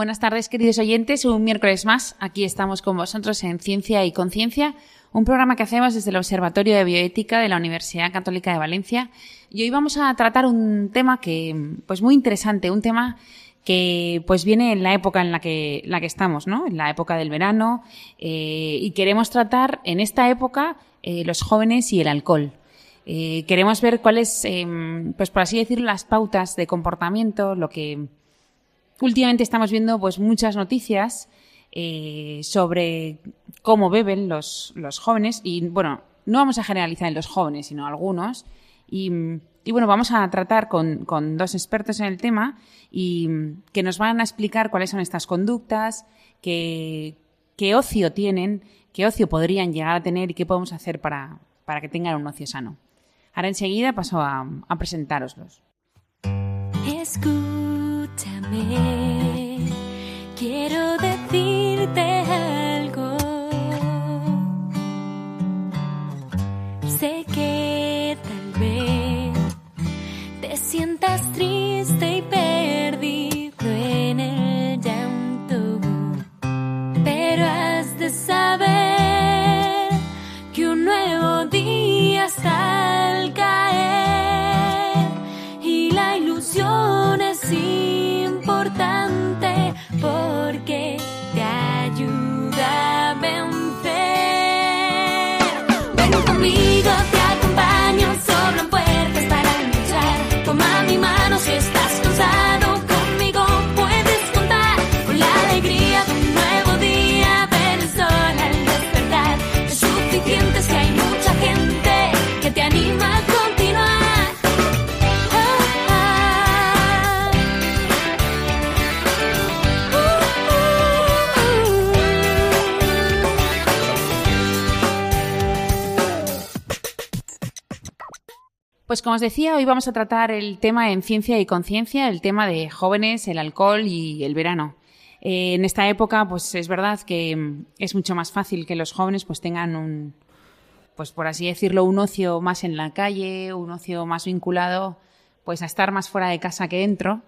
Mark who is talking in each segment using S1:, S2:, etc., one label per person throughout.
S1: Buenas tardes, queridos oyentes. Un miércoles más. Aquí estamos con vosotros en Ciencia y Conciencia, un programa que hacemos desde el Observatorio de Bioética de la Universidad Católica de Valencia. Y hoy vamos a tratar un tema que, pues muy interesante, un tema que pues viene en la época en la que, la que estamos, ¿no? En la época del verano. Eh, y queremos tratar en esta época eh, los jóvenes y el alcohol. Eh, queremos ver cuáles, pues por así decirlo, las pautas de comportamiento, lo que últimamente estamos viendo pues muchas noticias eh, sobre cómo beben los, los, jóvenes y bueno, no vamos a generalizar en los jóvenes, sino algunos. Y, y bueno, vamos a tratar con, con, dos expertos en el tema y que nos van a explicar cuáles son estas conductas, qué, qué ocio tienen, qué ocio podrían llegar a tener y qué podemos hacer para, para que tengan un ocio sano. Ahora enseguida paso a, a.
S2: Quiero
S1: Pues como os decía, hoy vamos a tratar el tema en ciencia y conciencia, el tema de jóvenes, el alcohol y el verano. Eh, en esta época, pues es verdad que mm, es mucho más fácil que los jóvenes pues tengan un, pues por así decirlo, un ocio más en la calle, un ocio más vinculado pues a estar más fuera de casa que dentro.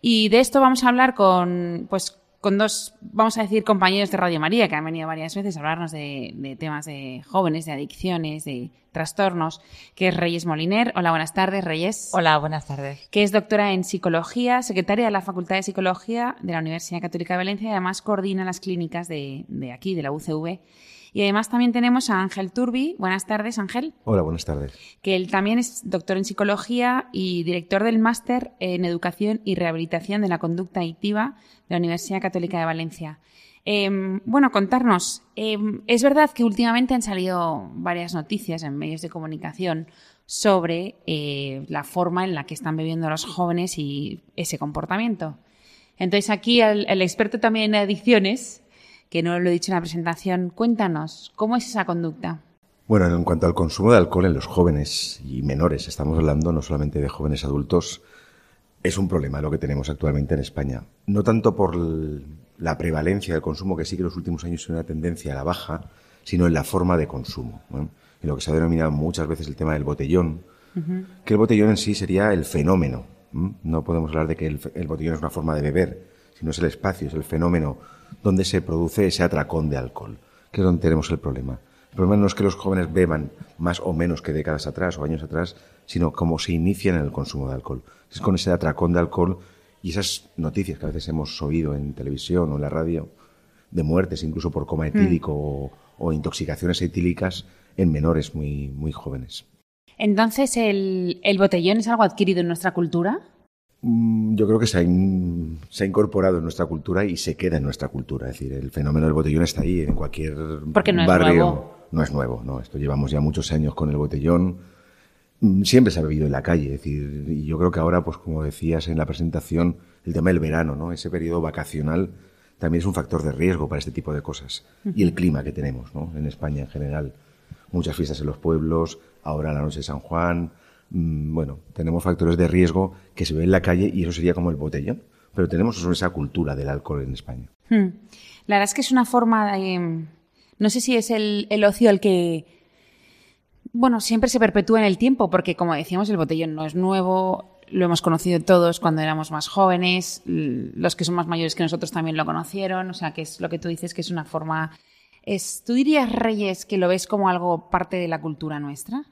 S1: Y de esto vamos a hablar con, pues, con dos, vamos a decir, compañeros de Radio María que han venido varias veces a hablarnos de, de temas de jóvenes, de adicciones, de trastornos, que es Reyes Moliner. Hola, buenas tardes, Reyes.
S3: Hola, buenas tardes.
S1: Que es doctora en psicología, secretaria de la Facultad de Psicología de la Universidad Católica de Valencia y además coordina las clínicas de, de aquí, de la UCV. Y además también tenemos a Ángel Turbi. Buenas tardes, Ángel.
S4: Hola, buenas tardes.
S1: Que él también es doctor en psicología y director del máster en educación y rehabilitación de la conducta adictiva de la Universidad Católica de Valencia. Eh, bueno, contarnos. Eh, es verdad que últimamente han salido varias noticias en medios de comunicación sobre eh, la forma en la que están bebiendo los jóvenes y ese comportamiento. Entonces aquí el, el experto también en adicciones que no lo he dicho en la presentación, cuéntanos, ¿cómo es esa conducta?
S4: Bueno, en cuanto al consumo de alcohol en los jóvenes y menores, estamos hablando no solamente de jóvenes adultos, es un problema lo que tenemos actualmente en España. No tanto por la prevalencia del consumo, que sí que en los últimos años es una tendencia a la baja, sino en la forma de consumo. ¿no? En lo que se ha denominado muchas veces el tema del botellón, uh -huh. que el botellón en sí sería el fenómeno. ¿no? no podemos hablar de que el, el botellón es una forma de beber, sino es el espacio, es el fenómeno donde se produce ese atracón de alcohol, que es donde tenemos el problema. El problema no es que los jóvenes beban más o menos que décadas atrás o años atrás, sino cómo se inician en el consumo de alcohol. Es con ese atracón de alcohol y esas noticias que a veces hemos oído en televisión o en la radio, de muertes incluso por coma etílico mm. o, o, intoxicaciones etílicas en menores muy, muy jóvenes.
S1: Entonces, ¿el, ¿el botellón es algo adquirido en nuestra cultura?
S4: Mm, yo creo que se ha, in, se ha, incorporado en nuestra cultura y se queda en nuestra cultura. Es decir, el fenómeno del botellón está ahí en cualquier
S1: Porque no
S4: barrio.
S1: Es nuevo.
S4: No es nuevo, no. Esto llevamos ya muchos años con el botellón. Mm, Siempre se ha bebido en la calle, es decir, y yo creo que ahora, pues como decías en la presentación, el tema del verano, ¿no? Ese periodo vacacional también es un factor de riesgo para este tipo de cosas. Y el clima que tenemos, ¿no? En España en general. Muchas fiestas en los pueblos, ahora la noche de San Juan. Mm, Bueno, tenemos factores de riesgo que se ven en la calle y eso sería como el botellón. Pero tenemos esa cultura del alcohol en España.
S1: Hmm. La verdad es que es una forma de... No sé si es el, ocio el que... Bueno, siempre se perpetúa en el tiempo, porque como decíamos, el botellón no es nuevo, lo hemos conocido todos cuando éramos más jóvenes, los que son más mayores que nosotros también lo conocieron, o sea, que es lo que tú dices, que es una forma... ¿Tú dirías, Reyes, que lo ves como algo parte de la cultura nuestra?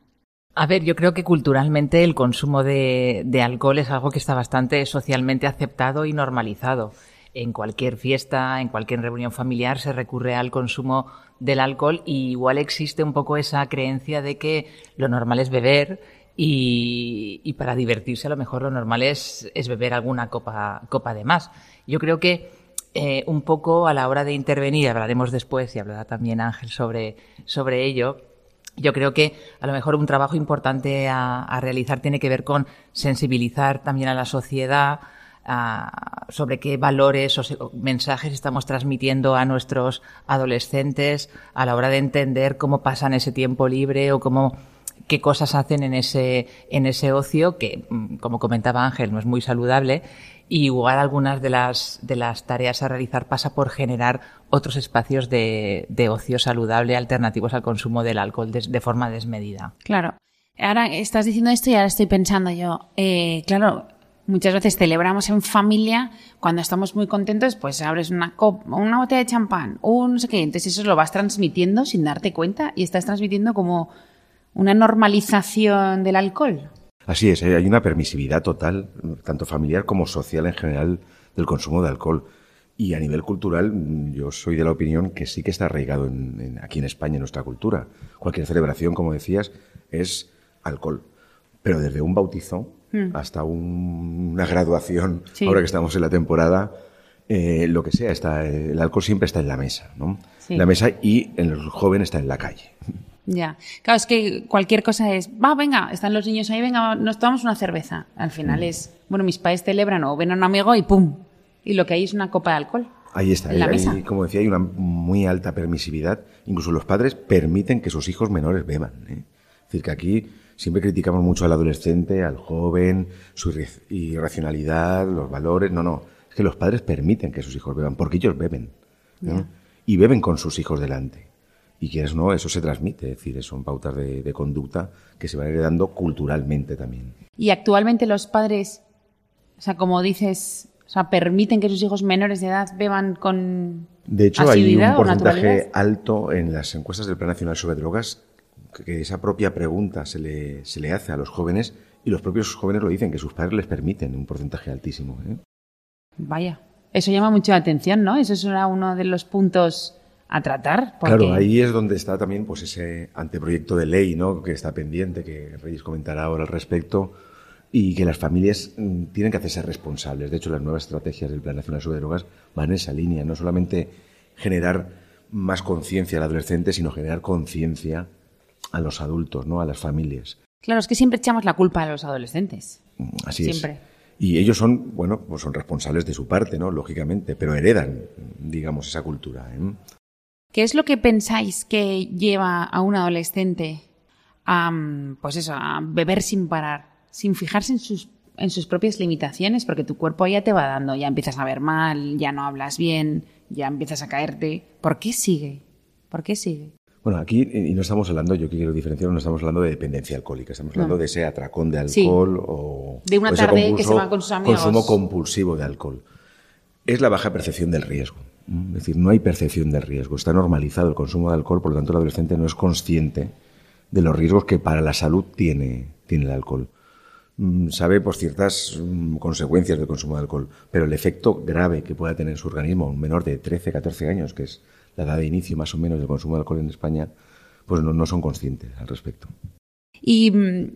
S3: A ver, yo creo que culturalmente el consumo de, de alcohol es algo que está bastante socialmente aceptado y normalizado. En cualquier fiesta, en cualquier reunión familiar se recurre al consumo del alcohol y igual existe un poco esa creencia de que lo normal es beber y, y para divertirse a lo mejor lo normal es, es beber alguna copa, copa de más. Yo creo que eh, un poco a la hora de intervenir, hablaremos después y hablará también Ángel sobre, sobre ello, yo creo que a lo mejor un trabajo importante a, realizar tiene que ver con sensibilizar también a la sociedad sobre qué valores o mensajes estamos transmitiendo a nuestros adolescentes a la hora de entender cómo pasan ese tiempo libre o cómo qué cosas hacen en ese en ese ocio que mm, como comentaba Ángel no es muy saludable y igual algunas de las de las tareas a realizar pasa por generar otros espacios de, de ocio saludable alternativos al consumo del alcohol de forma desmedida.
S1: Claro. Ahora estás diciendo esto y ahora estoy pensando yo, eh, claro, muchas veces celebramos en familia, cuando estamos muy contentos, pues abres una copa, una botella de champán, un no sé qué, entonces eso lo vas transmitiendo sin darte cuenta y estás transmitiendo como una normalización del alcohol.
S4: Así es, ¿eh? hay una permisividad total, tanto familiar como social en general, del consumo de alcohol. Y a nivel cultural, mm, yo soy de la opinión que sí que está arraigado en- en- aquí en España, en nuestra cultura. Cualquier celebración, como decías, es alcohol. Pero desde un bautizo hasta un- una graduación,
S1: Sí.
S4: ahora que estamos en la temporada, eh, lo que sea, está, el alcohol siempre está en la mesa, ¿no?
S1: Sí.
S4: La mesa y el joven está en la calle.
S1: Ya. Claro, es que cualquier cosa es, va, venga, están los niños ahí, venga, nos tomamos una cerveza. Al final es, bueno, mis padres celebran o ven a un amigo y pum. Y lo que hay es una copa de alcohol.
S4: Ahí está,
S1: En la
S4: hay-
S1: mesa.
S4: como decía, hay una muy alta permisividad. Incluso los padres permiten que sus hijos menores beban. ¿eh? Es decir, que aquí siempre criticamos mucho al adolescente, al joven, su irracionalidad, los valores. No, no. Es que los padres permiten que sus hijos beban, porque ellos beben. ¿no? Y beben con sus hijos delante. Y quieres o no, eso se transmite. Es decir, son pautas de, de conducta que se van heredando culturalmente también.
S1: Y actualmente los padres, o sea, como dices, o sea, permiten que sus hijos menores de edad beban con
S4: De hecho, hay un porcentaje alto en las encuestas del Plan Nacional sobre Drogas que- esa propia pregunta se le, se le hace a los jóvenes y los propios jóvenes lo dicen, que sus padres les permiten un porcentaje altísimo. ¿eh?
S1: Vaya, eso llama mucho la atención, ¿no? Eso será uno de los puntos a tratar. porque-
S4: Claro, ahí es donde está también pues ese anteproyecto de ley ¿no? que está pendiente, que Reyes comentará ahora al respecto, y que las familias mm, tienen que hacerse responsables. De hecho, las nuevas estrategias del Plan Nacional sobre Drogas van en esa línea, no solamente generar más conciencia al adolescente, sino generar conciencia a los adultos, ¿no? a las familias.
S1: Claro, es que siempre echamos la culpa a los adolescentes.
S4: Mm, Así
S1: Siempre.
S4: es. Y ellos son, bueno, pues son responsables de su parte, ¿no? Lógicamente, pero heredan, digamos, esa cultura. ¿eh?
S1: ¿Qué es lo que pensáis que lleva a un adolescente a, mm, pues eso, a beber sin parar, sin fijarse en sus, en sus propias limitaciones? Porque tu cuerpo ya te va dando, ya empiezas a ver mal, ya no hablas bien, ya empiezas a caerte. ¿Por qué sigue? ¿Por qué sigue?
S4: Bueno, aquí, y no estamos hablando, yo quiero diferenciar, no estamos hablando de dependencia alcohólica, estamos hablando
S1: No.
S4: de ese atracón de
S1: Sí.
S4: alcohol o,
S1: De una
S4: o
S1: tarde que se va con sus amigos.
S4: consumo compulsivo de alcohol. Es la baja percepción del riesgo. Es decir, no hay percepción del riesgo. Está normalizado el consumo de alcohol, por lo tanto el adolescente no es consciente de los riesgos que para la salud tiene, tiene el alcohol. Mm, Sabe pues ciertas mm, consecuencias del consumo de alcohol, pero el efecto grave que pueda tener en su organismo un menor de 13, 14 años, que es la edad de inicio más o menos del consumo de alcohol en España, pues no, no son conscientes al respecto.
S1: Y mm,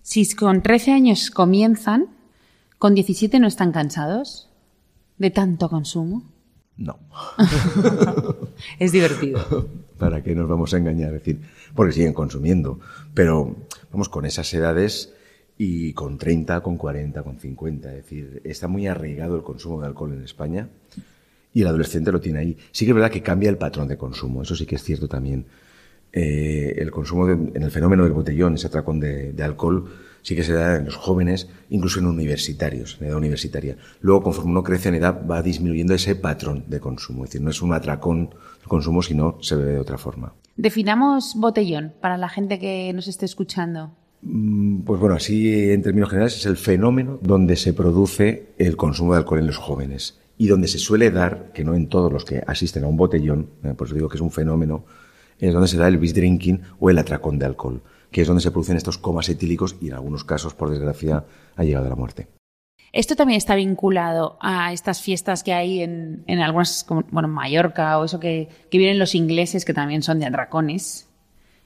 S1: si con 13 años comienzan, con 17 no están cansados de tanto consumo.
S4: No.
S1: Es divertido.
S4: ¿Para qué nos vamos a engañar? Es decir, porque siguen consumiendo. Pero, vamos, con esas edades y con 30, con 40, con 50. Es decir, está muy arraigado el consumo de alcohol en España y el adolescente lo tiene ahí. Sí que es verdad que cambia el patrón de consumo, eso sí que es cierto también. Eh, el consumo de- en el fenómeno del botellón, ese atracón de, de alcohol, sí que se da en los jóvenes, incluso en universitarios, en edad universitaria. Luego, conforme uno crece en edad, va disminuyendo ese patrón de consumo. Es decir, no es un atracón de consumo, sino se ve de otra forma.
S1: Definamos botellón para la gente que nos esté escuchando.
S4: Mm, Pues bueno, así en términos generales es el fenómeno donde se produce el consumo de alcohol en los jóvenes y donde se suele dar, que no en todos los que asisten a un botellón, eh, por eso digo que es un fenómeno, es donde se da el bis drinking o el atracón de alcohol, que es donde se producen estos comas etílicos y en algunos casos, por desgracia, ha llegado a la muerte.
S1: Esto también está vinculado a estas fiestas que hay en, en algunas, como, bueno, en Mallorca o eso que, que vienen los ingleses, que también son de atracones.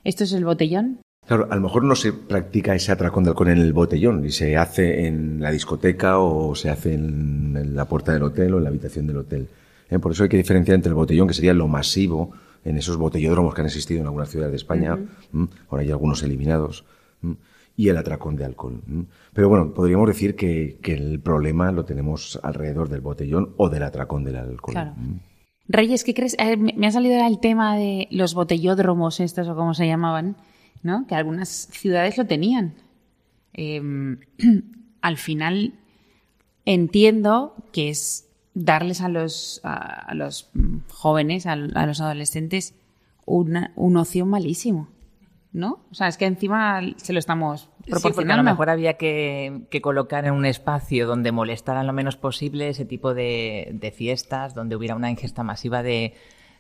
S1: ¿Esto es el botellón?
S4: Claro, a lo mejor no se practica ese atracón de alcohol en el botellón y se hace en la discoteca o se hace en, en la puerta del hotel o en la habitación del hotel. ¿eh? Por eso hay que diferenciar entre el botellón, que sería lo masivo en esos botellódromos que han existido en algunas ciudades de España, ahora hay algunos eliminados, y el atracón de alcohol. Pero bueno, podríamos decir que, que el problema lo tenemos alrededor del botellón o del atracón del alcohol.
S1: Claro. Reyes, ¿qué crees? Eh, me ha salido el tema de los botellódromos, estos o como se llamaban, ¿no? Que algunas ciudades lo tenían. Eh, al final entiendo que es darles a los, a, a los jóvenes, a, a los adolescentes, una, un ocio malísimo, ¿no? O sea, es que encima se lo estamos
S3: Sí, porque a
S1: proporcionando.
S3: lo mejor había que, que colocar en un espacio donde molestaran lo menos posible ese tipo de, de fiestas, donde hubiera una ingesta masiva de,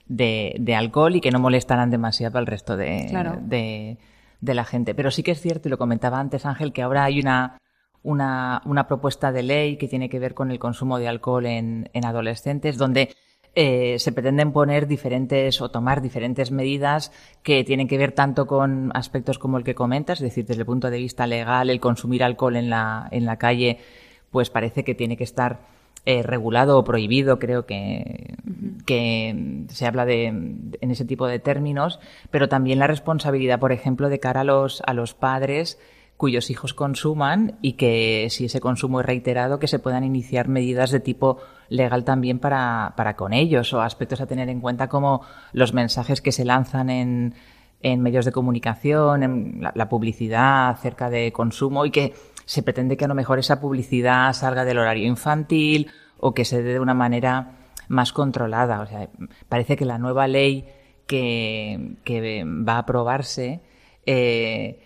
S3: de- de alcohol y que no molestaran demasiado al resto de,
S1: Claro.
S3: de, de la gente. Pero sí que es cierto, y lo comentaba antes Ángel, que ahora hay una, una, una propuesta de ley que tiene que ver con el consumo de alcohol en, en adolescentes, donde eh, se pretenden poner diferentes o tomar diferentes medidas que tienen que ver tanto con aspectos como el que comentas, es decir, desde el punto de vista legal, el consumir alcohol en la, en la calle, pues parece que tiene que estar eh, regulado o prohibido, creo que, que se habla de, en ese tipo de términos, pero también la responsabilidad, por ejemplo, de cara a los, a los padres cuyos hijos consuman y que si ese consumo es reiterado, que se puedan iniciar medidas de tipo legal también para, para con ellos o aspectos a tener en cuenta como los mensajes que se lanzan en, en medios de comunicación, en la, publicidad acerca de consumo y que se pretende que a lo mejor esa publicidad salga del horario infantil o que se dé de una manera más controlada. O sea, parece que la nueva ley que, que va a aprobarse eh,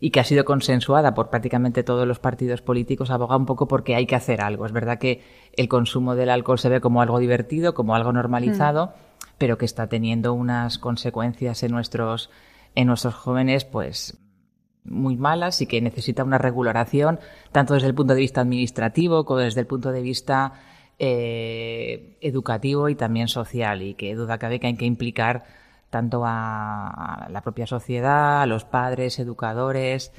S3: y que ha sido consensuada por prácticamente todos los partidos políticos aboga un poco porque hay que hacer algo. Es verdad que el consumo del alcohol se ve como algo divertido, como algo normalizado, pero que está teniendo unas consecuencias en nuestros en nuestros jóvenes, pues muy malas y que necesita una regulación tanto desde el punto de vista administrativo como desde el punto de vista eh, educativo y también social y que duda cabe que hay que implicar tanto a, la propia sociedad, a los padres, educadores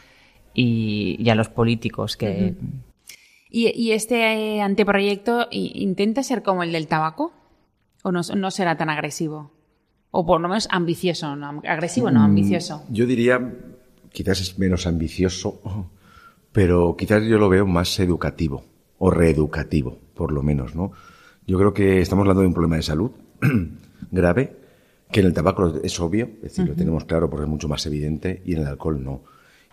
S3: y, y a los políticos que
S1: ¿Y, y este eh, anteproyecto intenta ser como el del tabaco? ¿O no, no será tan agresivo? O por lo menos ambicioso, no, agresivo
S4: Mm.
S1: no, ambicioso.
S4: Yo diría, quizás es menos ambicioso, pero quizás yo lo veo más educativo o reeducativo, por lo menos, ¿no? Yo creo que estamos hablando de un problema de salud grave, que en el tabaco es obvio, es decir, lo tenemos claro porque es mucho más evidente, y en el alcohol no.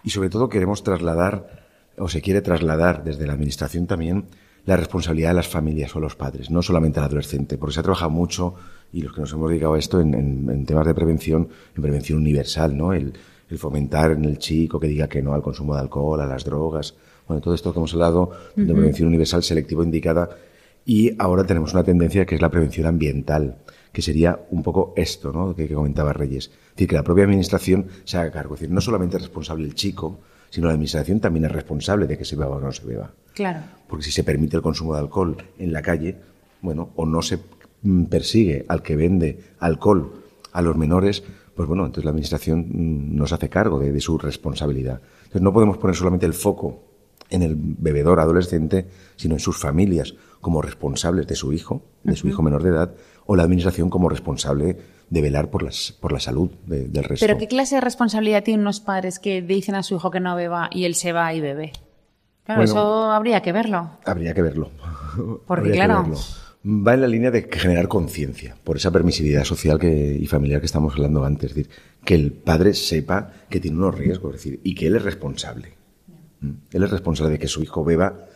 S4: Y sobre todo queremos trasladar, o se quiere trasladar desde la administración también, la responsabilidad de las familias o los padres, no solamente al adolescente, porque se ha trabajado mucho, y los que nos hemos dedicado a esto en, en- en temas de prevención, en prevención universal, ¿no? El, el fomentar en el chico que diga que no al consumo de alcohol, a las drogas, bueno, todo esto que hemos hablado de prevención universal selectivo indicada, y ahora tenemos una tendencia que es la prevención ambiental, que sería un poco esto, ¿no? Que, que comentaba Reyes. Es decir, que la propia administración se haga cargo. Es decir, no solamente es responsable el chico, sino la administración también es responsable de que se beba o no se beba.
S1: Claro.
S4: Porque si se permite el consumo de alcohol en la calle, bueno, o no se mm, persigue al que vende alcohol a los menores, pues bueno, entonces la administración mm, no se hace cargo de, de su responsabilidad. Entonces no podemos poner solamente el foco en el bebedor adolescente, sino en sus familias como responsables de su hijo, de su hijo menor de edad, o la administración como responsable de velar por, las, por la salud de- del resto.
S1: Pero ¿qué clase de responsabilidad tienen unos padres que dicen a su hijo que no beba y él se va y bebe? Claro,
S4: Bueno.
S1: eso habría que verlo.
S4: Habría que verlo.
S1: Porque,
S4: Habría que
S1: claro.
S4: verlo. va en la línea de generar conciencia por esa permisividad social que, y familiar que estamos hablando antes. Es decir, que el padre sepa que tiene unos riesgos es decir, y que él es responsable. ¿Mm? Él es responsable de que su hijo beba,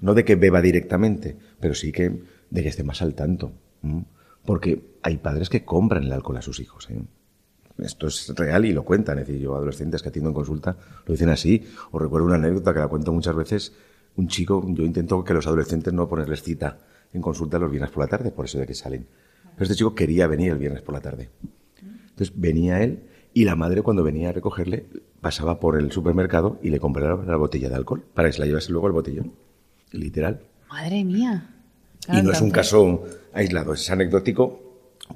S4: no de que beba directamente, pero sí que de que esté más al tanto. Porque hay padres que compran el alcohol a sus hijos. ¿eh? Esto es real y lo cuentan. Es decir, yo adolescentes que atiendo en consulta lo dicen así. Os recuerdo una anécdota que la cuento muchas veces. Un chico, yo intento que los adolescentes no ponerles cita en consulta los viernes por la tarde, por eso de que salen. Pero este chico quería venir el viernes por la tarde. Entonces venía él y la madre cuando venía a recogerle pasaba por el supermercado y le compraba la botella de alcohol para que se la llevase luego al botellón. Literal.
S1: Madre mía.
S4: y no es un caso aislado, es anecdótico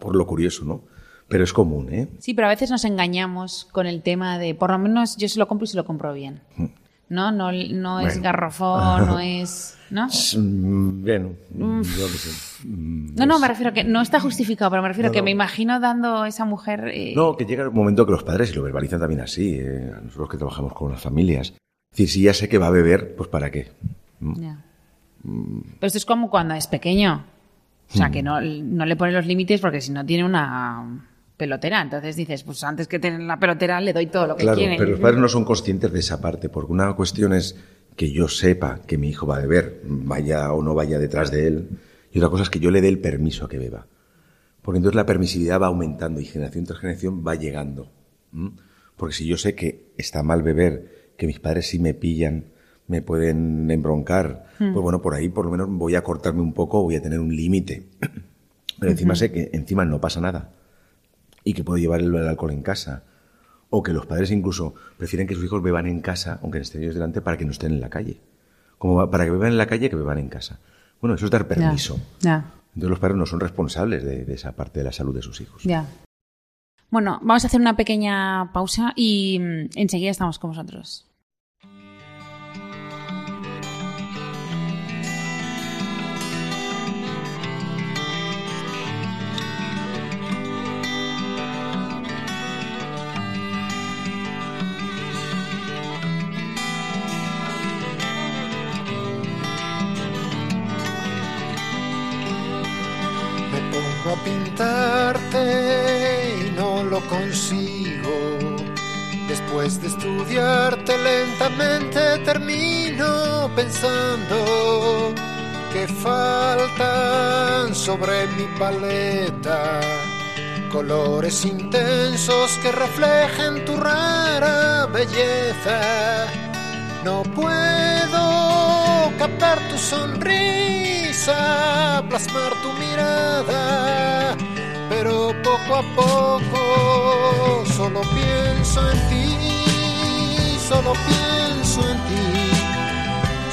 S4: por lo curioso, ¿no? Pero es común, ¿eh?
S1: Sí, pero a veces nos engañamos con el tema de, por lo menos yo se lo compro y se lo compro bien. No, no, no es garrofón, no es... ¿No?
S4: Mm, Bueno, yo qué sé. Mm,
S1: No, no, me refiero que no está justificado, pero me refiero
S4: No,
S1: que
S4: no.
S1: me imagino dando a esa mujer... eh,
S4: No, que llega un momento que los padres, y lo verbalizan también así, eh, a nosotros que trabajamos con las familias. Es decir, si ya sé que va a beber, pues ¿para qué?
S1: ya. Pero esto es como cuando es pequeño. O sea, que no, no le pone los límites porque si no tiene una pelotera. Entonces dices, pues antes que tener la pelotera le doy todo lo que
S4: Claro,
S1: quiere.
S4: pero los padres no son conscientes de esa parte, porque una cuestión es que yo sepa que mi hijo va a beber, vaya o no vaya detrás de él, y otra cosa es que yo le dé el permiso a que beba. Porque entonces la permisividad va aumentando y generación tras generación va llegando. Porque si yo sé que está mal beber, que mis padres sí me pillan, me pueden embroncar, pues bueno, por ahí por lo menos voy a cortarme un poco, voy a tener un límite. Pero encima sé que encima no pasa nada y que puedo llevar el, el alcohol en casa. O que los padres incluso prefieren que sus hijos beban en casa, aunque estén ellos delante, para que no estén en la calle. Como para que beban en la calle, que beban en casa. Bueno, eso es dar permiso.
S1: Ya,
S4: Entonces los padres no son responsables de, de esa parte de la salud de sus hijos.
S1: ya. Bueno, vamos a hacer una pequeña pausa y mm, enseguida estamos con vosotros.
S5: Pensando que faltan sobre mi paleta colores intensos que reflejen tu rara belleza. No puedo captar tu sonrisa, plasmar tu mirada, pero poco a poco solo pienso en ti, solo pienso en ti,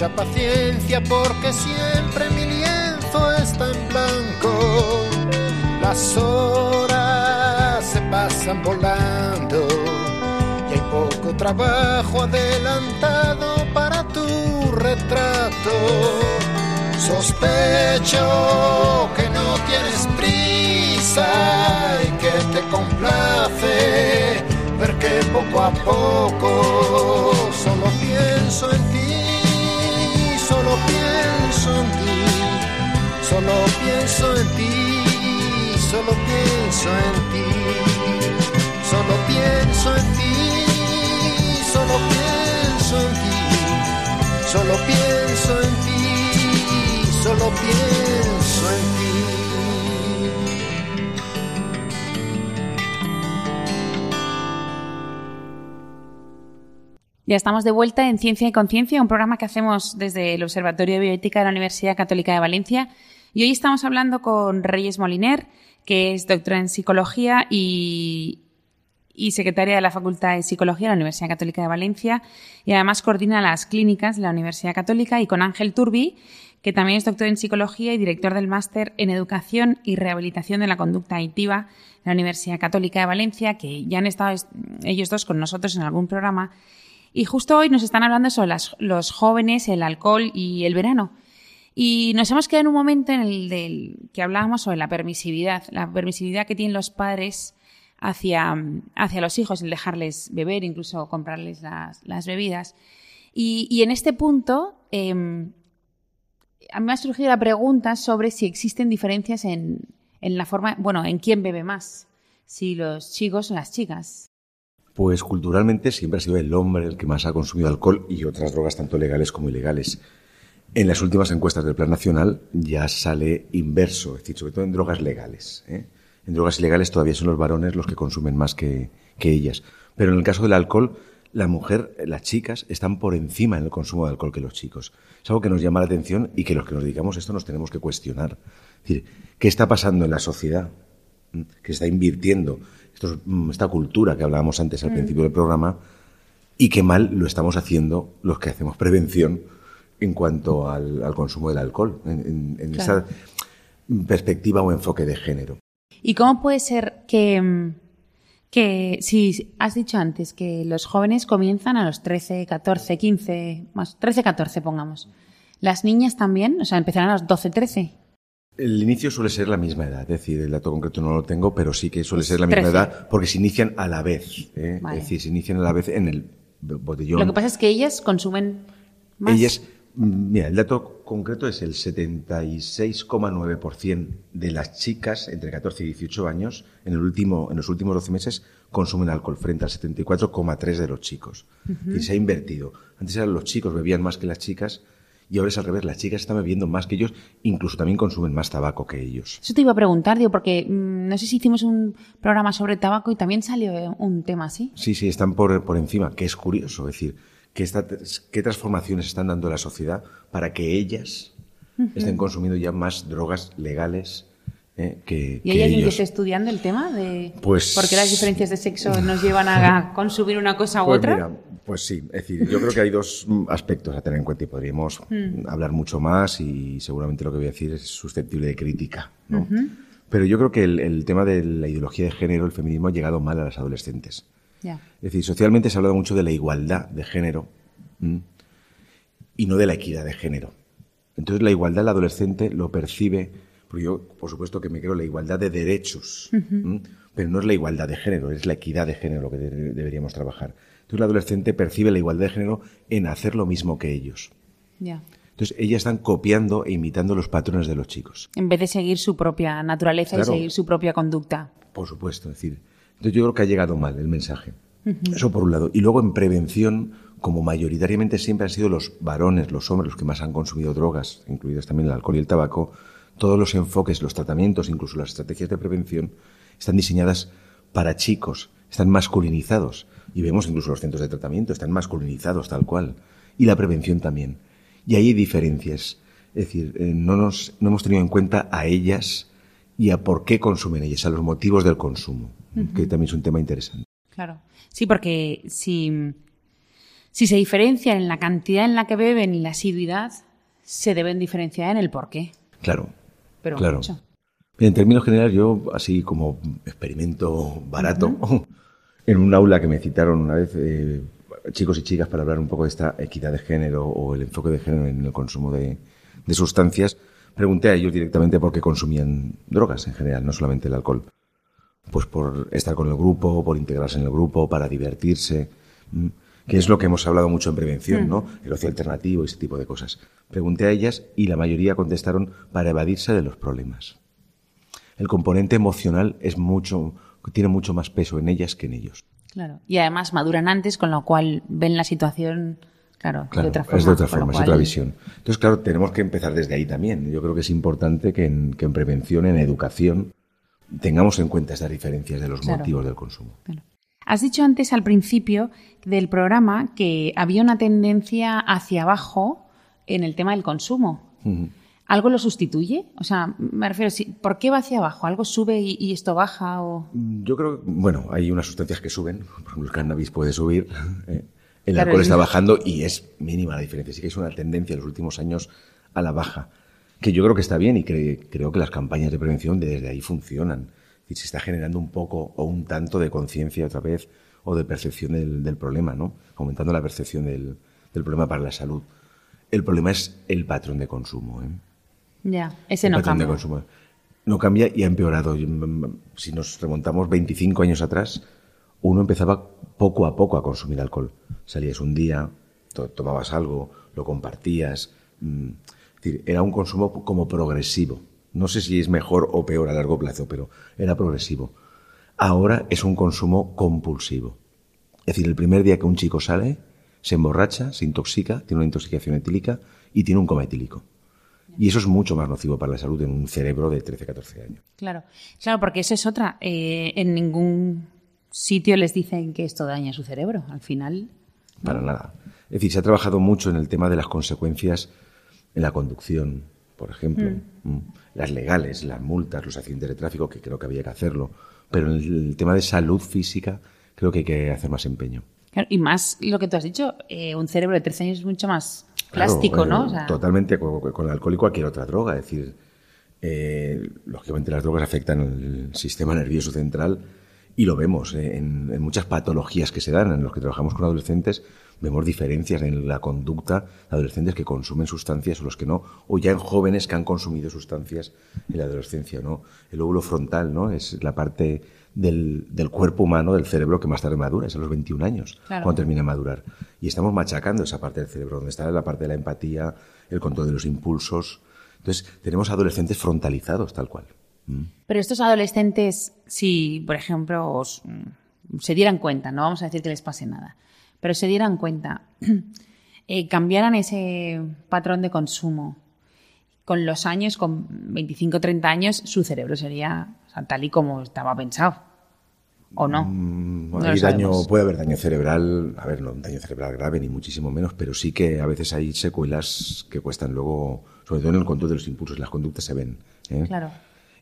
S5: Mucha paciencia porque siempre mi lienzo está en blanco. Las horas se pasan volando y hay poco trabajo adelantado para tu retrato. Sospecho que no tienes prisa y que te complace ver que poco a poco solo pienso en Solo pienso en ti, solo pienso en ti, solo pienso en ti, solo pienso en ti, solo pienso en ti, solo pienso en ti.
S1: Ya estamos de vuelta en Ciencia y Conciencia, un programa que hacemos desde el Observatorio de Bioética de la Universidad Católica de Valencia. Y hoy estamos hablando con Reyes Moliner, que es doctora en psicología y, secretaria de la Facultad de Psicología de la Universidad Católica de Valencia y además coordina las clínicas de la Universidad Católica y con Ángel Turbi, que también es doctor en psicología y director del máster en educación y rehabilitación de la conducta adictiva de la Universidad Católica de Valencia, que ya han estado es- ellos dos con nosotros en algún programa. Y justo hoy nos están hablando sobre las- los jóvenes, el alcohol y el verano. Y nos hemos quedado en un momento en el del, que hablábamos sobre la permisividad, la permisividad que tienen los padres hacia, hacia los hijos, el dejarles beber, incluso comprarles las, bebidas. Y, en este punto, eh, a mí me ha surgido la pregunta sobre si existen diferencias en, en la forma, bueno, en quién bebe más, si los chicos o las chicas.
S4: Pues culturalmente siempre ha sido el hombre el que más ha consumido alcohol y otras drogas tanto legales como ilegales. En las últimas encuestas del Plan Nacional ya sale inverso, es decir, sobre todo en drogas legales. ¿eh? En drogas ilegales todavía son los varones los que consumen más que, que ellas. Pero en el caso del alcohol, la mujer, las chicas, están por encima en el consumo de alcohol que los chicos. Es algo que nos llama la atención y que los que nos dedicamos a esto nos tenemos que cuestionar. Es decir, ¿qué está pasando en la sociedad? ¿Mm? que está invirtiendo mm, esta cultura que hablábamos antes al principio del programa y qué mal lo estamos haciendo los que hacemos prevención en cuanto al, al consumo del alcohol, en, en- en
S1: Claro.
S4: esa perspectiva o enfoque de género.
S1: ¿Y cómo puede ser que, mm, que si has dicho antes que los jóvenes comienzan a los 13, 14, 15, más 13, 14 pongamos? ¿Las niñas también? O sea, empezarán a los 12, 13.
S4: El inicio suele ser la misma edad, es decir, el dato concreto no lo tengo, pero sí que suele ser la misma
S1: 13.
S4: edad porque se inician a la vez. ¿eh?
S1: Vale.
S4: Es decir, se inician a la vez en el botellón.
S1: Lo que pasa es que ellas consumen más.
S4: Ellas, mira, el dato concreto es el 76,9% de las chicas entre 14 y 18 años en, el último, en los últimos 12 meses consumen alcohol frente al 74,3% de los chicos. Y se ha invertido. Antes eran los chicos bebían más que las chicas y ahora es al revés. Las chicas están bebiendo más que ellos, incluso también consumen más tabaco que ellos.
S1: Eso te iba a preguntar, digo, porque mm, no sé si hicimos un programa sobre tabaco y también salió eh, un tema así.
S4: Sí, sí, están por, por encima, que es curioso, es decir, que esta- qué transformaciones están dando la sociedad para que ellas estén consumiendo ya más drogas legales eh, que,
S1: ¿Y
S4: que
S1: hay alguien que
S4: ellos.
S1: esté estudiando el tema de
S4: Pues-
S1: por qué las diferencias de sexo nos llevan a consumir una cosa u
S4: Pues
S1: otra?
S4: mira, pues sí, es decir, yo creo que hay dos mm, aspectos a tener en cuenta y podríamos
S1: Hmm.
S4: hablar mucho más y seguramente lo que voy a decir es susceptible de crítica, ¿no? Pero yo creo que el, el tema de la ideología de género, el feminismo, ha llegado mal a las adolescentes. Es decir, socialmente se ha hablado mucho de la igualdad de género ¿m? y no de la equidad de género. Entonces la igualdad el adolescente lo percibe, porque yo por supuesto que me creo la igualdad de derechos, pero no es la igualdad de género, es la equidad de género lo que de- deberíamos trabajar. Entonces el adolescente percibe la igualdad de género en hacer lo mismo que ellos.
S1: Ya.
S4: Entonces ellas están copiando e imitando los patrones de los chicos.
S1: En vez de seguir su propia naturaleza
S4: Claro.
S1: y seguir su propia conducta.
S4: Por supuesto, es decir, entonces yo creo que ha llegado mal el mensaje. Eso por un lado. Y luego en prevención, como mayoritariamente siempre han sido los varones, los hombres, los que más han consumido drogas, incluidos también el alcohol y el tabaco, todos los enfoques, los tratamientos, incluso las estrategias de prevención, están diseñadas para chicos, están masculinizados. Y vemos incluso los centros de tratamiento, están masculinizados tal cual. Y la prevención también. Y ahí hay diferencias. Es decir, eh, no, nos, no hemos tenido en cuenta a ellas y a por qué consumen ellas, a los motivos del consumo, que también es un tema interesante.
S1: Claro. Sí, porque si, si se diferencian en la cantidad en la que beben y la asiduidad, se deben diferenciar en el porqué.
S4: Claro.
S1: Pero
S4: claro.
S1: mucho.
S4: En términos generales, yo, así como experimento barato, en un aula que me citaron una vez, eh, chicos y chicas, para hablar un poco de esta equidad de género o el enfoque de género en el consumo de, de sustancias, pregunté a ellos directamente por qué consumían drogas en general, no solamente el alcohol. Pues por estar con el grupo, por integrarse en el grupo, para divertirse, mm, que es lo que hemos hablado mucho en prevención, ¿no? El ocio alternativo y ese tipo de cosas. Pregunté a ellas y la mayoría contestaron para evadirse de los problemas. El componente emocional es mucho, tiene mucho más peso en ellas que en ellos.
S1: Claro. Y además maduran antes, con lo cual ven la situación, claro,
S4: Claro,
S1: de otra forma.
S4: es de otra forma, es
S1: cual-
S4: otra visión. Entonces, claro, tenemos que empezar desde ahí también. Yo creo que es importante que en, que en prevención, en educación, tengamos en cuenta estas diferencias de los
S1: Claro.
S4: motivos del consumo.
S1: Claro. Has dicho antes al principio del programa que había una tendencia hacia abajo en el tema del consumo. ¿Algo lo sustituye? O sea, me refiero, ¿por qué va hacia abajo? ¿Algo sube y, y esto baja? O...
S4: Yo creo que, bueno, hay unas sustancias que suben, por ejemplo, el cannabis puede subir, eh, el
S1: Claro,
S4: alcohol
S1: es-
S4: está bajando y es mínima la diferencia. Sí que es una tendencia en los últimos años a la baja, que yo creo que está bien y que creo que las campañas de prevención desde ahí funcionan. Es decir, se está generando un poco o un tanto de conciencia otra vez o de percepción del, del problema, ¿no? Aumentando la percepción del, del problema para la salud. El problema es el patrón de consumo, ¿eh?
S1: Ya, ese
S4: el
S1: no
S4: patrón de
S1: cambia.
S4: consumo. No cambia y ha empeorado. Mm, mm, Si nos remontamos 25 años atrás, uno empezaba poco a poco a consumir alcohol. Salías un día, to- tomabas algo, lo compartías. mm, Es decir, era un consumo como progresivo. No sé si es mejor o peor a largo plazo, pero era progresivo. Ahora es un consumo compulsivo. Es decir, el primer día que un chico sale, se emborracha, se intoxica, tiene una intoxicación etílica y tiene un coma etílico. Y eso es mucho más nocivo para la salud en un cerebro de 13-14 años.
S1: Claro, claro, porque eso es otra. Eh, en ningún sitio les dicen que esto daña su cerebro. Al final,
S4: Para nada. Es decir, se ha trabajado mucho en el tema de las consecuencias en la conducción, por ejemplo. Mm. Las legales, las multas, los accidentes de tráfico, que creo que había que hacerlo. Pero en el, tema de salud física, creo que hay que hacer más empeño.
S1: claro, y más lo que tú has dicho, eh, un cerebro de 13 años es mucho más
S4: Claro,
S1: plástico,
S4: eh,
S1: ¿no? O sea,
S4: Totalmente con, con el alcohol y cualquier otra droga. Es decir, eh, lógicamente las drogas afectan el sistema nervioso central y lo vemos eh, en, en muchas patologías que se dan en los que trabajamos con adolescentes. Vemos diferencias en la conducta de adolescentes que consumen sustancias o los que no, o ya en jóvenes que han consumido sustancias en la adolescencia, ¿no? El lóbulo frontal, ¿no? Es la parte del, del cuerpo humano, del cerebro que más tarde madura, es a los 21 años,
S1: Claro.
S4: cuando termina de madurar. Y estamos machacando esa parte del cerebro, donde está la parte de la empatía, el control de los impulsos. Entonces, tenemos adolescentes frontalizados, tal cual. Mm.
S1: Pero estos adolescentes, si, por ejemplo, os, mm, se dieran cuenta, no vamos a decir que les pase nada, pero se dieran cuenta, eh, cambiaran ese patrón de consumo, con los años, con 25 o 30 años, su cerebro sería o sea, tal y como estaba pensado. ¿O no?
S4: Mm,
S1: No
S4: hay daño, puede haber daño cerebral, a ver, no un daño cerebral grave, ni muchísimo menos, pero sí que a veces hay secuelas que cuestan luego, sobre todo en el control de los impulsos, las conductas se ven. ¿eh?
S1: Claro.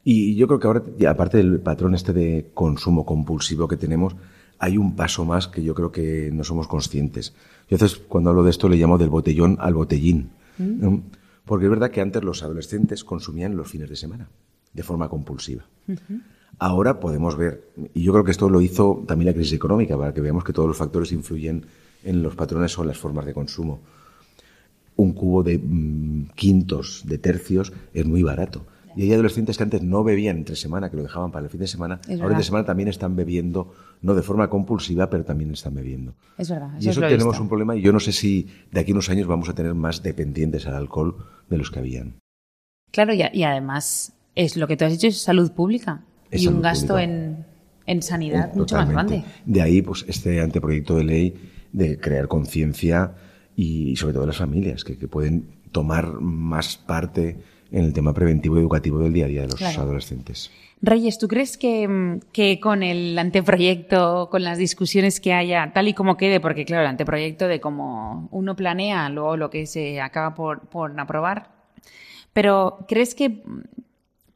S4: Y yo creo que ahora, aparte del patrón este de consumo compulsivo que tenemos, hay un paso más que yo creo que no somos conscientes. Yo a veces cuando hablo de esto le llamo del botellón al botellín. ¿no? Porque es verdad que antes los adolescentes consumían los fines de semana, de forma compulsiva. Ahora podemos ver, y yo creo que esto lo hizo también la crisis económica, para que veamos que todos los factores influyen en los patrones o en las formas de consumo un cubo de mm, quintos, de tercios, es muy barato. Y hay adolescentes que antes no bebían entre semana, que lo dejaban para el fin de semana.
S1: Es
S4: Ahora de semana también están bebiendo, no de forma compulsiva, pero también están bebiendo.
S1: Es verdad.
S4: y
S1: eso
S4: tenemos
S1: visto.
S4: un problema y yo no sé si de aquí a unos años vamos a tener más dependientes al alcohol de los que habían.
S1: Claro, y, a- y además, es lo que tú has dicho es salud pública.
S4: Es
S1: y un gasto
S4: pública.
S1: en, en sanidad
S4: Eh,
S1: mucho más grande.
S4: De ahí, pues, este anteproyecto de ley de crear conciencia y, sobre todo las familias, que, que pueden tomar más parte en el tema preventivo y educativo del día a día de los
S1: Claro.
S4: adolescentes.
S1: Reyes, ¿tú crees que, mm, que con el anteproyecto, con las discusiones que haya, tal y como quede, porque claro, el anteproyecto de cómo uno planea, luego lo que se acaba por, aprobar, pero ¿crees que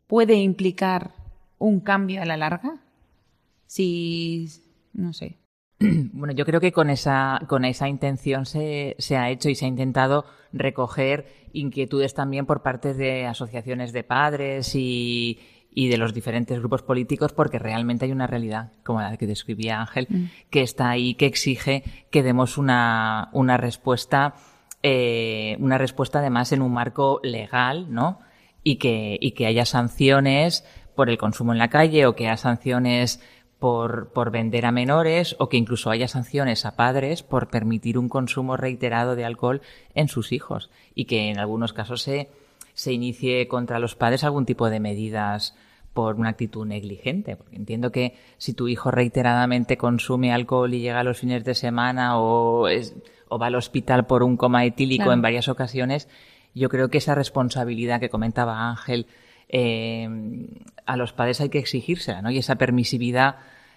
S1: puede implicar un cambio a la larga? Si, no sé.
S3: Bueno, yo creo que con esa, con esa intención se, se ha hecho y se ha intentado recoger inquietudes también por parte de asociaciones de padres y, y de los diferentes grupos políticos, porque realmente hay una realidad, como la que describía Ángel, que está ahí, que exige que demos una, una respuesta, eh, una respuesta además en un marco legal, ¿no? Y que, y que haya sanciones por el consumo en la calle o que haya sanciones por, por vender a menores o que incluso haya sanciones a padres por permitir un consumo reiterado de alcohol en sus hijos y que en algunos casos se, se inicie contra los padres algún tipo de medidas por una actitud negligente. Porque entiendo que si tu hijo reiteradamente consume alcohol y llega a los fines de semana o, es- o va al hospital por un coma etílico
S1: Claro.
S3: en varias ocasiones, yo creo que esa responsabilidad que comentaba Ángel eh, a los padres hay que exigírsela, ¿no? Y esa permisividad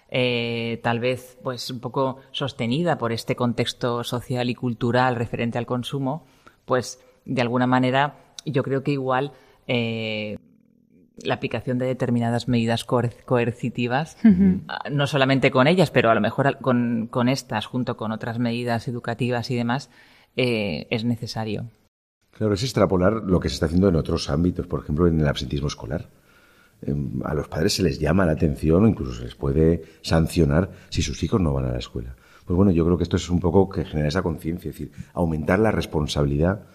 S3: eh, tal vez pues un poco sostenida por este contexto social y cultural referente al consumo, pues de alguna manera yo creo que igual eh, la aplicación de determinadas medidas coer- coercitivas, ah, no solamente con ellas, pero a lo mejor con, con estas, junto con otras medidas educativas y demás, eh, es necesario.
S4: Claro, es extrapolar lo que se está haciendo en otros ámbitos, por ejemplo, en el absentismo escolar. Em, A los padres se les llama la atención o incluso se les puede sancionar si sus hijos no van a la escuela. Pues bueno, yo creo que esto es un poco que genera esa conciencia, es decir, aumentar la responsabilidad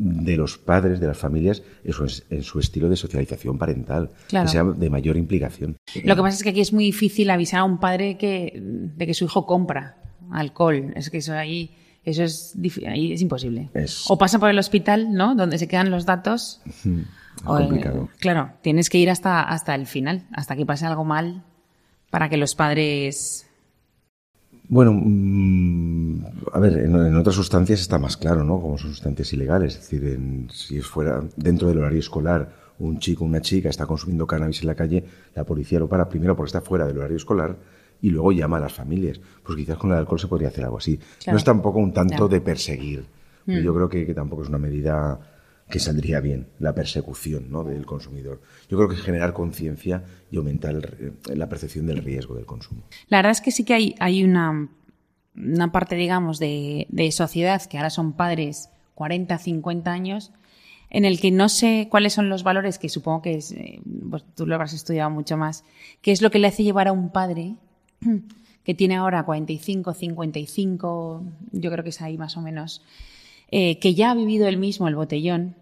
S4: de los padres, de las familias, en su, en su estilo de socialización parental,
S1: Claro.
S4: que sea de mayor implicación.
S1: Lo que pasa es que aquí es muy difícil avisar a un padre que, de que su hijo compra alcohol. Es que eso ahí, eso es, ahí es imposible.
S4: Es-
S1: O pasa por el hospital, ¿no? Donde se quedan los datos.
S4: Es
S1: o, eh,
S4: complicado.
S1: claro, tienes que ir hasta, hasta el final, hasta que pase algo mal, para que los padres.
S4: Bueno, mm, a ver, en, en otras sustancias está más claro, ¿no? Como son sustancias ilegales. Es decir, en- si es fuera dentro del horario escolar, un chico o una chica está consumiendo cannabis en la calle, la policía lo para primero porque está fuera del horario escolar y luego llama a las familias. Pues quizás con el alcohol se podría hacer algo así.
S1: Claro.
S4: No es tampoco un tanto
S1: Claro.
S4: de perseguir. Yo creo que, que tampoco es una medida que saldría bien, la persecución ¿no? del consumidor. Yo creo que generar conciencia y aumentar el la percepción del riesgo del consumo.
S1: La verdad es que sí que hay, hay una, una parte, digamos, de, de sociedad que ahora son padres 40, 50 años, en el que no sé cuáles son los valores, que supongo que es, eh, pues tú lo habrás estudiado mucho más, qué es lo que le hace llevar a un padre que tiene ahora 45, 55, yo creo que es ahí más o menos, eh, que ya ha vivido él mismo el botellón,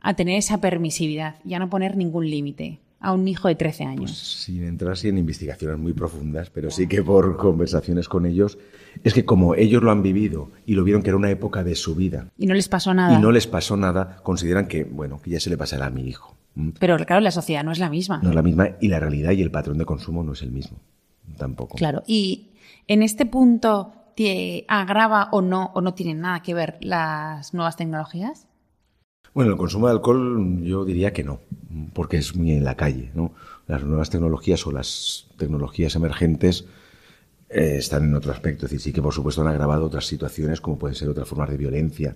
S1: a tener esa permisividad y a no poner ningún límite a un hijo de 13 años.
S4: sin entrar así en investigaciones muy profundas, pero sí que por conversaciones con ellos, es que como ellos lo han vivido y lo vieron que era una época de su vida
S1: y no les pasó nada.
S4: y no les pasó nada, consideran que, bueno, que ya se le pasará a mi hijo.
S1: Pero claro, la sociedad no es la misma.
S4: No es la misma y la realidad y el patrón de consumo no es el mismo. Tampoco.
S1: Claro. Y en este punto, ¿te agrava o no, o no tienen nada que ver las nuevas tecnologías?
S4: Bueno, el consumo de alcohol yo diría que no, porque es muy en la calle, ¿no? Las nuevas tecnologías o las tecnologías emergentes eh, están en otro aspecto, es decir, sí que por supuesto han agravado otras situaciones como pueden ser otras formas de violencia,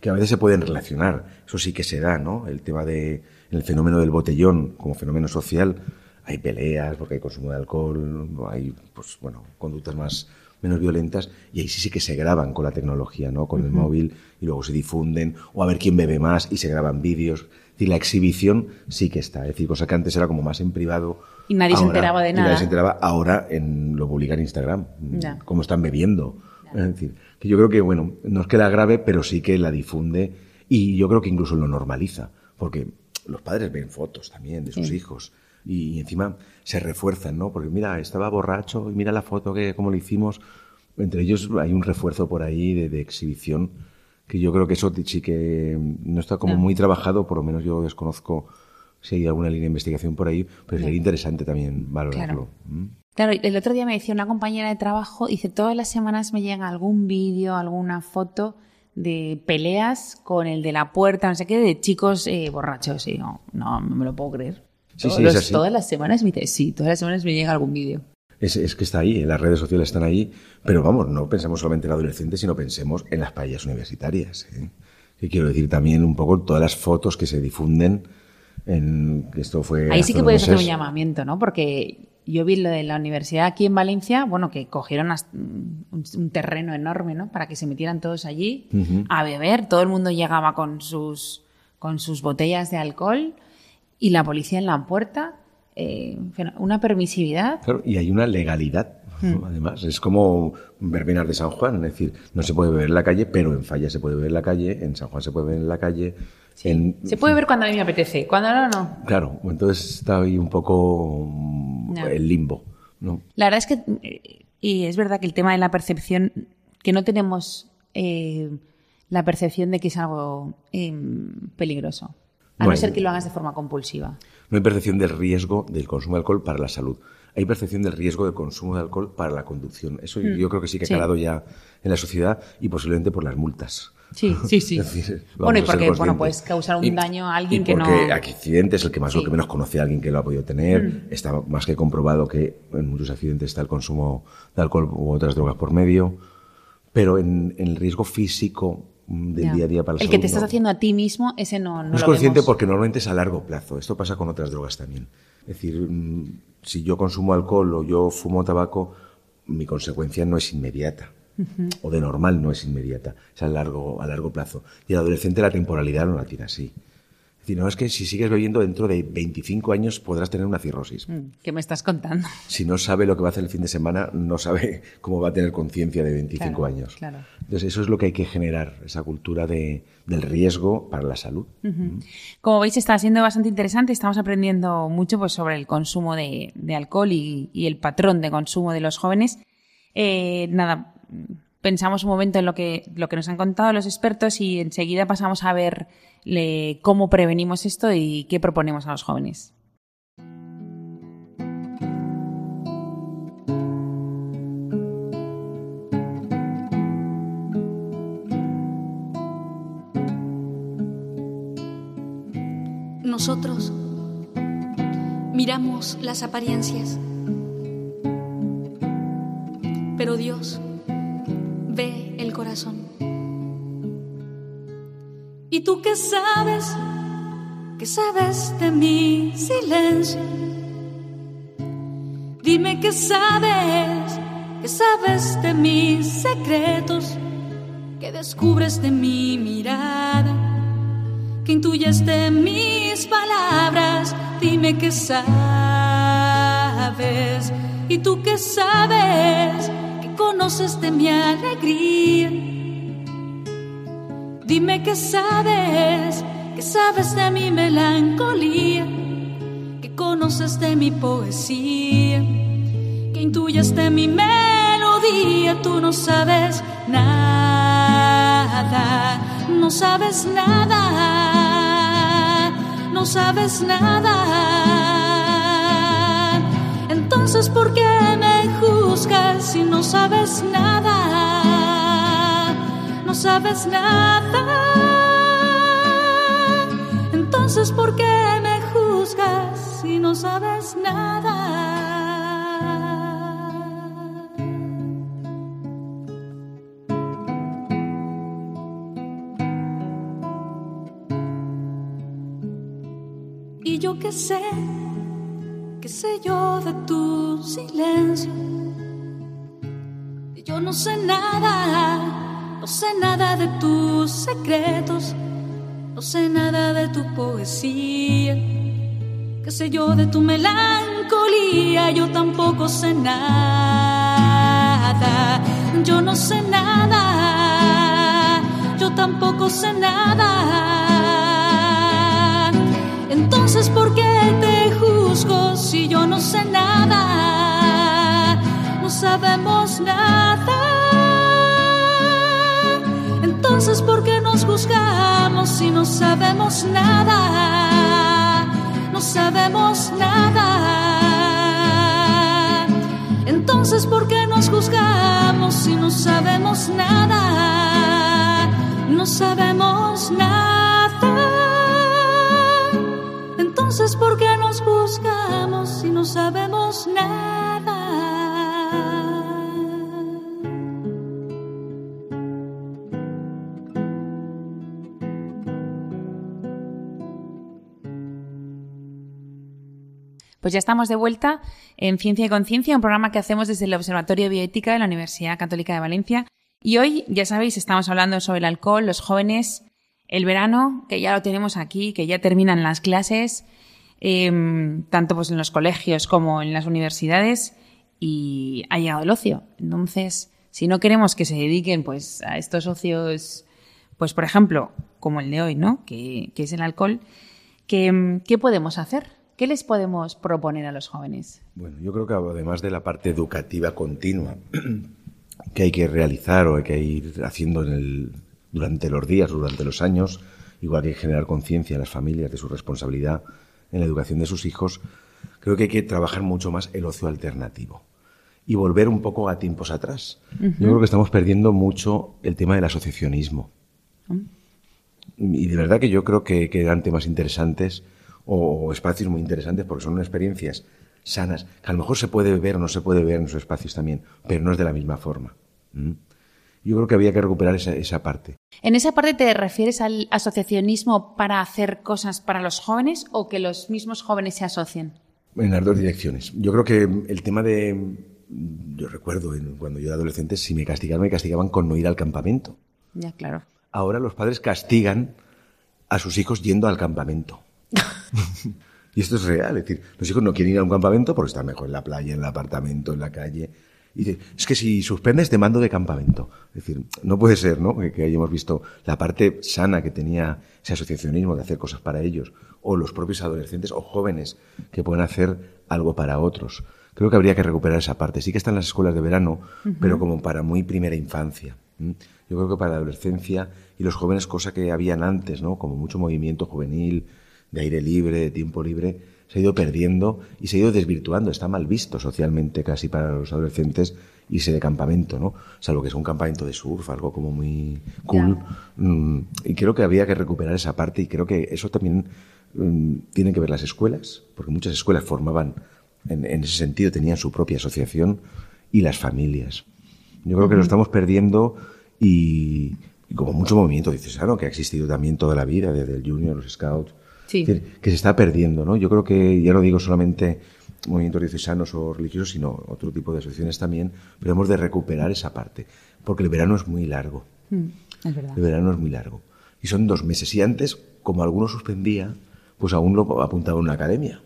S4: que a veces se pueden relacionar, eso sí que se da, ¿no? El tema de el fenómeno del botellón como fenómeno social, hay peleas porque hay consumo de alcohol, hay pues bueno, conductas más menos violentas y ahí sí sí que se graban con la tecnología, ¿no? Con el móvil y luego se difunden o a ver quién bebe más y se graban vídeos. Es decir, la exhibición sí que está, es decir, cosa que antes era como más en privado.
S1: Y nadie se enteraba de
S4: y
S1: nada.
S4: Nadie se enteraba ahora en lo publica en Instagram,
S1: Ya.
S4: cómo están bebiendo. Es decir, que yo creo que, bueno, no es que la grave, pero sí que la difunde y yo creo que incluso lo normaliza, porque los padres ven fotos también de sus
S1: Sí.
S4: hijos y encima se refuerzan, ¿no? Porque mira, estaba borracho y mira la foto que como lo hicimos. Entre ellos hay un refuerzo por ahí de, de exhibición que yo creo que eso sí que no está como
S1: Ya.
S4: muy trabajado, por lo menos yo desconozco si hay alguna línea de investigación por ahí, pero sería interesante también valorarlo. ¿Mm?
S1: Claro, el otro día me decía una compañera de trabajo, dice, todas las semanas me llega algún vídeo, alguna foto de peleas con el de la puerta, no sé qué, de chicos eh, borrachos. Y digo, no, no me lo puedo creer.
S4: Sí, sí, es
S1: los-
S4: así.
S1: Todas las semanas me sí, todas las semanas me llega algún vídeo.
S4: Es, es que está ahí, las redes sociales están ahí, pero vamos, no pensemos solamente en adolescentes, sino pensemos en las paellas universitarias. ¿eh? Que quiero decir también un poco todas las fotos que se difunden en esto fue
S1: Ahí sí que puedes hacer un
S4: meses.
S1: llamamiento, ¿no? Porque yo vi lo de la universidad aquí en Valencia, bueno, que cogieron un, terreno enorme, ¿no? Para que se metieran todos allí
S4: Ujú.
S1: a beber. Todo el mundo llegaba con sus, con sus botellas de alcohol y la policía en la puerta. eh, una permisividad.
S4: Claro, y hay una legalidad.
S1: Hmm.
S4: Además, es como verbenas de San Juan, es decir, no se puede beber en la calle, pero en Falla se puede beber en la calle, en San Juan se puede beber en la calle. en-
S1: Se puede ver cuando a mí me apetece, cuando no, no.
S4: Claro, entonces está ahí un poco mm, el limbo. ¿no?
S1: La verdad es que, y es verdad que el tema de la percepción, que no tenemos eh, la percepción de que es algo eh, peligroso. A no, ser que lo hagas de forma compulsiva.
S4: No hay percepción del riesgo del consumo de alcohol para la salud. Hay percepción del riesgo del consumo de alcohol para la conducción. Eso yo creo que sí que ha
S1: Hmm. Sí.
S4: calado ya en la sociedad y posiblemente por las multas.
S1: Sí, sí, sí.
S4: Decir,
S1: bueno, y porque bueno, puedes causar un
S4: Y-
S1: daño a alguien
S4: y
S1: que no.
S4: porque accidentes, el que más
S1: Sí.
S4: Lo que menos conoce a alguien que lo ha podido tener. Está más que comprobado que en muchos accidentes está el consumo de alcohol u otras drogas por medio. Pero en, en el riesgo físico del
S1: Ya.
S4: día a día para la
S1: El que te estás
S4: no.
S1: haciendo a ti mismo, ese no, no,
S4: No es
S1: lo
S4: consciente
S1: vemos.
S4: porque normalmente es a largo plazo. Esto pasa con otras drogas también. Es decir, mm, si yo consumo alcohol o yo fumo tabaco, mi consecuencia no es inmediata. O de normal no es inmediata. Es a largo, a largo plazo. Y el adolescente la temporalidad no la tiene así. Decir, no es que si sigues bebiendo dentro de 25 años podrás tener una cirrosis.
S1: Mm, ¿Qué me estás contando?
S4: Si no sabe lo que va a hacer el fin de semana, no sabe cómo va a tener conciencia de 25
S1: Claro,
S4: años.
S1: claro.
S4: Entonces, eso es lo que hay que generar, esa cultura de, del riesgo para la salud.
S1: Como veis, está siendo bastante interesante. Estamos aprendiendo mucho pues, sobre el consumo de, de alcohol y, y el patrón de consumo de los jóvenes. Eh, nada, pensamos un momento en lo que, lo que nos han contado los expertos y enseguida pasamos a ver cómo prevenimos esto y qué proponemos a los jóvenes.
S2: Nosotros miramos las apariencias, pero Dios ¿Y tú qué sabes? ¿Qué sabes de mi silencio? Dime qué sabes, qué sabes de mis secretos, qué descubres de mi mirada que intuyes de mis palabras, dime qué sabes. Y tú qué sabes, que conoces de mi alegría. Dime qué sabes, que sabes de mi melancolía, que conoces de mi poesía, que intuyes de mi melodía. Tú no sabes nada, no sabes nada, no sabes nada. Entonces, ¿por qué me si no sabes nada? No sabes nada. Entonces, ¿por qué me juzgas si no sabes nada? Y yo qué sé, qué sé yo de tu silencio. No sé nada, no sé nada de tus secretos, no sé nada de tu poesía. Qué sé yo de tu melancolía, yo tampoco sé nada. Yo no sé nada, yo tampoco sé nada. Entonces, ¿por qué te juzgo si yo no sé nada? Sabemos nada. Entonces, ¿por qué nos juzgamos si no sabemos nada? No sabemos nada. Entonces, ¿por qué nos juzgamos si no sabemos nada? No sabemos nada. Entonces, ¿por qué nos juzgamos si no sabemos nada?
S1: Pues ya estamos de vuelta en Ciencia y Conciencia, un programa que hacemos desde el Observatorio de Bioética de la Universidad Católica de Valencia. Y hoy, ya sabéis, estamos hablando sobre el alcohol, los jóvenes, el verano, que ya lo tenemos aquí, que ya terminan las clases, eh, tanto pues en los colegios como en las universidades, y ha llegado el ocio. Entonces, si no queremos que se dediquen pues a estos ocios, pues por ejemplo, como el de hoy, ¿no? Que, es el alcohol, ¿qué, ¿qué podemos hacer? ¿Qué les podemos proponer a los jóvenes?
S4: Bueno, yo creo que además de la parte educativa continua que hay que realizar o hay que ir haciendo en el, durante los días, durante los años, igual que generar conciencia en las familias de su responsabilidad en la educación de sus hijos, creo que hay que trabajar mucho más el ocio alternativo y volver un poco a tiempos atrás. Yo creo que estamos perdiendo mucho el tema del asociacionismo. Y de verdad que yo creo que, que eran temas interesantes o, espacios muy interesantes porque son experiencias sanas, que a lo mejor se puede ver o no se puede ver en esos espacios también, pero no es de la misma forma. ¿Mm? Yo creo que había que recuperar esa, esa parte.
S1: ¿En esa parte te refieres al asociacionismo para hacer cosas para los jóvenes o que los mismos jóvenes se asocien?
S4: En las dos direcciones. Yo creo que el tema de. Yo recuerdo cuando yo era adolescente, si me castigaban, me castigaban con no ir al campamento.
S1: Ya, claro.
S4: Ahora los padres castigan a sus hijos yendo al campamento. y esto es real, es decir, los hijos no quieren ir a un campamento porque están mejor en la playa, en el apartamento, en la calle. Y dice, es que si suspendes te mando de campamento. Es decir, no puede ser, ¿no? Que, que hayamos visto la parte sana que tenía ese asociacionismo de hacer cosas para ellos, o los propios adolescentes o jóvenes que pueden hacer algo para otros. Creo que habría que recuperar esa parte. Sí que están las escuelas de verano, pero como para muy primera infancia. Yo creo que para la adolescencia y los jóvenes, cosa que habían antes, ¿no? Como mucho movimiento juvenil, de aire libre, de tiempo libre, se ha ido perdiendo y se ha ido desvirtuando. Está mal visto socialmente casi para los adolescentes irse de campamento, ¿no? Salvo que es un campamento de surf, algo como muy cool. Mm, Y creo que había que recuperar esa parte y creo que eso también mm, tiene que ver las escuelas, porque muchas escuelas formaban en, en ese sentido, tenían su propia asociación y las familias. Yo creo que lo estamos perdiendo y, y como mucho movimiento diocesano que ha existido también toda la vida, desde el Junior, los Scouts,
S1: Sí.
S4: es decir, que se está perdiendo, ¿no? Yo creo que, ya no digo solamente movimientos diocesanos o religiosos, sino otro tipo de asociaciones también, pero hemos de recuperar esa parte, porque el verano es muy largo.
S1: Mm, es verdad.
S4: El verano es muy largo. Y son dos meses. Y antes, como alguno suspendía, pues aún lo apuntaba en una academia.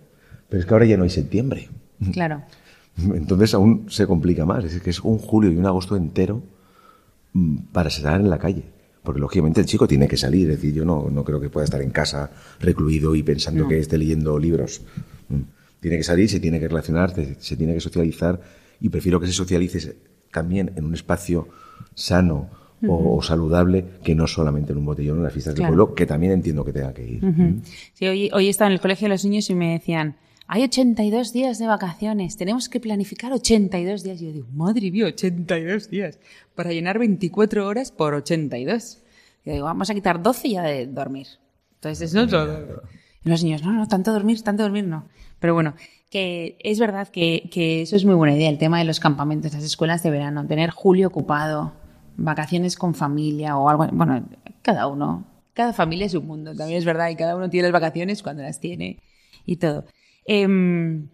S4: Pero es que ahora ya no hay septiembre.
S1: Claro.
S4: Entonces aún se complica más. Es decir, que es un julio y un agosto entero mm, para estar en la calle. Porque lógicamente el chico tiene que salir. Es decir, yo no, no creo que pueda estar en casa recluido y pensando que esté leyendo libros. Mm. Tiene que salir, se tiene que relacionar, se, tiene que socializar. Y prefiero que se socialice también en un espacio sano o, o saludable que no solamente en un botellón en las fiestas
S1: Claro.
S4: del pueblo, que también entiendo que tenga que ir. Mm.
S1: Sí, hoy, hoy estaba en el colegio de los niños y me decían, hay 82 días de vacaciones, tenemos que planificar 82 días. Y yo digo, madre mía, 82 días, para llenar 24 horas por 82. Y digo, vamos a quitar 12 ya de dormir. Entonces, eso es lo- Y los niños, no, no, tanto dormir, tanto dormir no. Pero bueno, que es verdad que, que eso es muy buena idea, el tema de los campamentos, las escuelas de verano, tener julio ocupado, vacaciones con familia o algo, bueno, cada uno, cada familia es un mundo, también es verdad, y cada uno tiene las vacaciones cuando las tiene y todo. Em,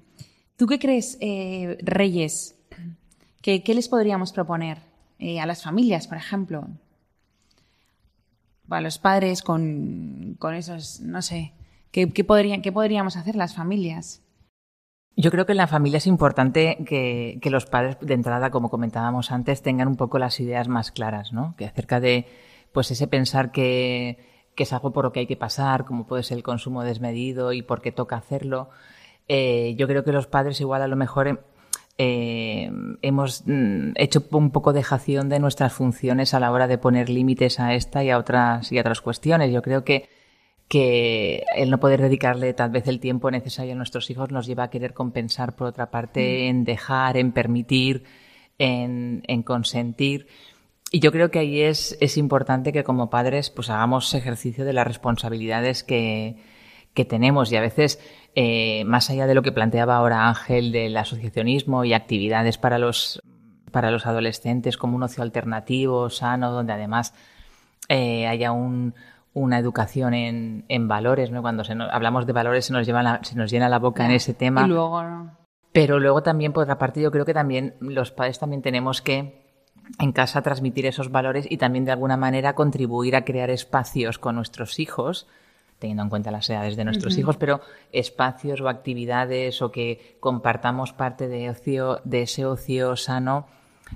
S1: ¿Tú qué crees, eh, Reyes? ¿Qué, les podríamos proponer eh, a las familias, por ejemplo? A los padres con, esos, no sé, ¿qué, qué, podrían, ¿qué podríamos hacer las familias?
S3: Yo creo que en la familia es importante que, que los padres de entrada, como comentábamos antes, tengan un poco las ideas más claras, ¿no? Que acerca de, pues ese pensar que, que es algo por lo que hay que pasar, como puede ser el consumo desmedido y por qué toca hacerlo. Eh, yo creo que los padres igual a lo mejor eh, hemos mm, hecho un poco dejación de nuestras funciones a la hora de poner límites a esta y a otras y a otras cuestiones. Yo creo que que el no poder dedicarle tal vez el tiempo necesario a nuestros hijos nos lleva a querer compensar por otra parte en dejar, en permitir, en, en consentir. Y yo creo que ahí es, es importante que como padres pues hagamos ejercicio de las responsabilidades que, que tenemos y a veces eh, más allá de lo que planteaba ahora Ángel del asociacionismo y actividades para los para los adolescentes como un ocio alternativo, sano, donde además eh, haya un, una educación en, en valores, ¿no? Cuando se nos- hablamos de valores se nos, lleva la- se nos llena la boca en ese tema.
S1: Y luego, ¿no?
S3: Pero luego también, por otra parte, yo creo que también los padres también tenemos que en casa transmitir esos valores y también de alguna manera contribuir a crear espacios con nuestros hijos, teniendo en cuenta las edades de nuestros hijos, pero espacios o actividades o que compartamos parte de ocio, de ese ocio sano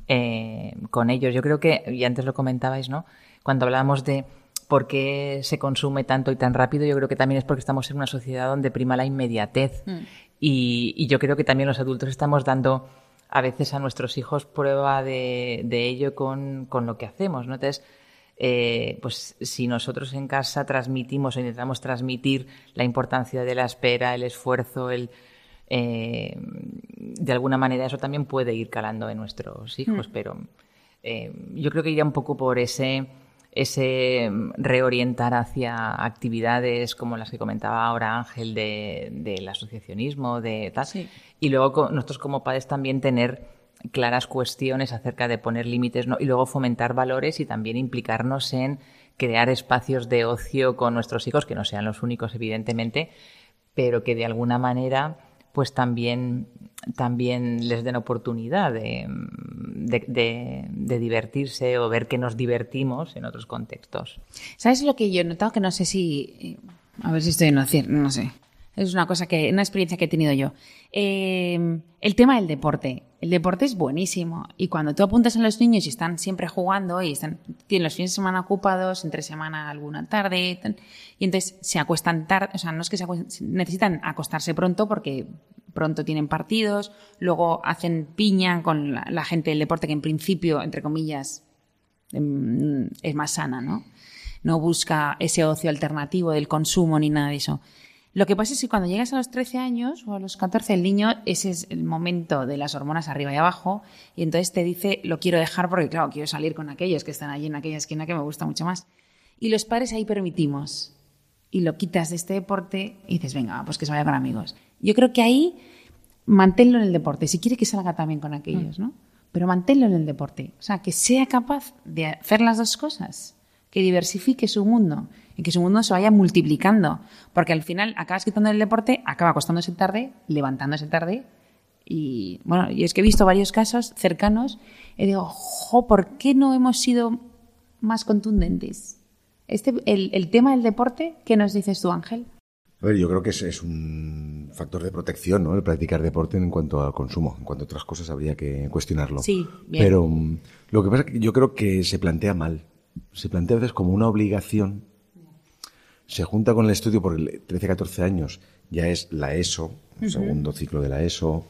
S3: eh, con ellos. Yo creo que, y antes lo comentabais, ¿no? Cuando hablábamos de por qué se consume tanto y tan rápido, yo creo que también es porque estamos en una sociedad donde prima la inmediatez. Y, y yo creo que también los adultos estamos dando a veces a nuestros hijos prueba de, de ello con, con lo que hacemos, ¿no? Entonces, eh, pues si nosotros en casa transmitimos o intentamos transmitir la importancia de la espera, el esfuerzo, el eh, de alguna manera eso también puede ir calando en nuestros hijos, pero eh, yo creo que iría un poco por ese ese mm, reorientar hacia actividades como las que comentaba ahora Ángel de, del asociacionismo, de tal. Y luego nosotros como padres también tener claras cuestiones acerca de poner límites y luego fomentar valores y también implicarnos en crear espacios de ocio con nuestros hijos, que no sean los únicos, evidentemente, pero que de alguna manera pues también, también les den oportunidad de divertirse o ver que nos divertimos en otros contextos.
S1: ¿Sabes lo que yo he notado? Que no sé si. A ver si estoy en lo cierto, no sé. Es una cosa que. Una experiencia que he tenido yo. Eh, el tema del deporte. El deporte es buenísimo. Y cuando tú apuntas a los niños y están siempre jugando y están, tienen los fines de semana ocupados, entre semana alguna tarde, y entonces se acuestan tarde, o sea, no es que se necesitan acostarse pronto porque pronto tienen partidos, luego hacen piña con la, la gente del deporte que en principio, entre comillas, em, es más sana, ¿no? No busca ese ocio alternativo del consumo ni nada de eso. Lo que pasa es que cuando llegas a los 13 años o a los 14, el niño, ese es el momento de las hormonas arriba y abajo, y entonces te dice, lo quiero dejar porque, claro, quiero salir con aquellos que están allí en aquella esquina que me gusta mucho más. Y los padres ahí permitimos. Y lo quitas de este deporte y dices, venga, pues que se vaya con amigos. Yo creo que ahí manténlo en el deporte. Si quiere que salga también con aquellos, ¿no? Pero manténlo en el deporte. O sea, que sea capaz de hacer las dos cosas. Que diversifique su mundo y que su mundo se vaya multiplicando. Porque al final acabas quitando el deporte, acaba acostándose tarde, levantándose tarde. Y bueno, y es que he visto varios casos cercanos y digo, jo, ¿por qué no hemos sido más contundentes? Este, el, el tema del deporte, ¿qué nos dices tú, Ángel?
S4: A ver, yo creo que es, es un factor de protección, ¿no? El practicar deporte en cuanto al consumo. En cuanto a otras cosas habría que cuestionarlo.
S1: Sí, bien.
S4: Pero mm, lo que pasa es que yo creo que se plantea mal. Se plantea a veces como una obligación. Se junta con el estudio por 13-14 años. Ya es la ESO, el segundo ciclo de la ESO.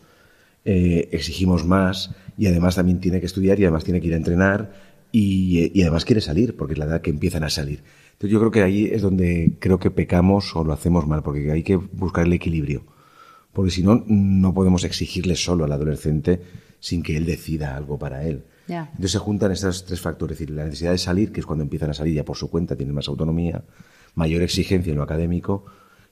S4: Eh, exigimos más y además también tiene que estudiar y además tiene que ir a entrenar y, y además quiere salir porque es la edad que empiezan a salir. Entonces yo creo que ahí es donde creo que pecamos o lo hacemos mal porque hay que buscar el equilibrio. Porque si no, no podemos exigirle solo al adolescente sin que él decida algo para él.
S1: Ya.
S4: Entonces se juntan estos tres factores, es decir, la necesidad de salir, que es cuando empiezan a salir ya por su cuenta, tienen más autonomía, mayor exigencia en lo académico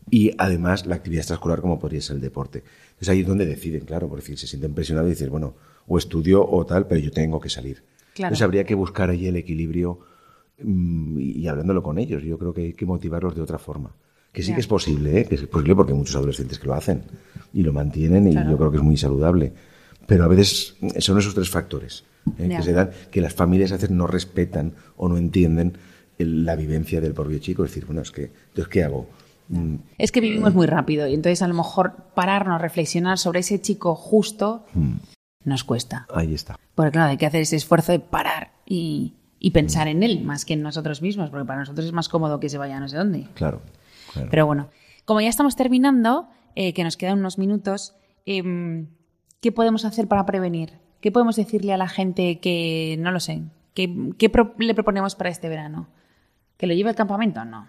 S4: y además la actividad extraescolar como podría ser el deporte. Entonces ahí es donde deciden, claro, porque decir, se sienten presionados y dicen, bueno, o estudio o tal, pero yo tengo que salir.
S1: Claro.
S4: Entonces habría que buscar ahí el equilibrio mm, y, hablándolo con ellos. Yo creo que hay que motivarlos de otra forma. Que sí que es posible, ¿eh? que es posible porque hay muchos adolescentes que lo hacen y lo mantienen y yo creo que es muy saludable. Pero a veces mm, son esos tres factores ¿eh? Que se dan, que las familias a veces no respetan o no entienden la vivencia del propio chico. Es decir, bueno, es que, entonces, ¿qué hago? Mm,
S1: Es que vivimos muy rápido y entonces a lo mejor pararnos, reflexionar sobre ese chico justo nos cuesta.
S4: ahí está.
S1: Porque claro, hay que hacer ese esfuerzo de parar y, y pensar en él más que en nosotros mismos, porque para nosotros es más cómodo que se vaya a no sé dónde.
S4: Claro. claro.
S1: Pero bueno, como ya estamos terminando, eh, que nos quedan unos minutos, em, ¿qué podemos hacer para prevenir? ¿Qué podemos decirle a la gente que, no lo sé, ¿qué, pro- le proponemos para este verano? ¿Que lo lleve al campamento? No.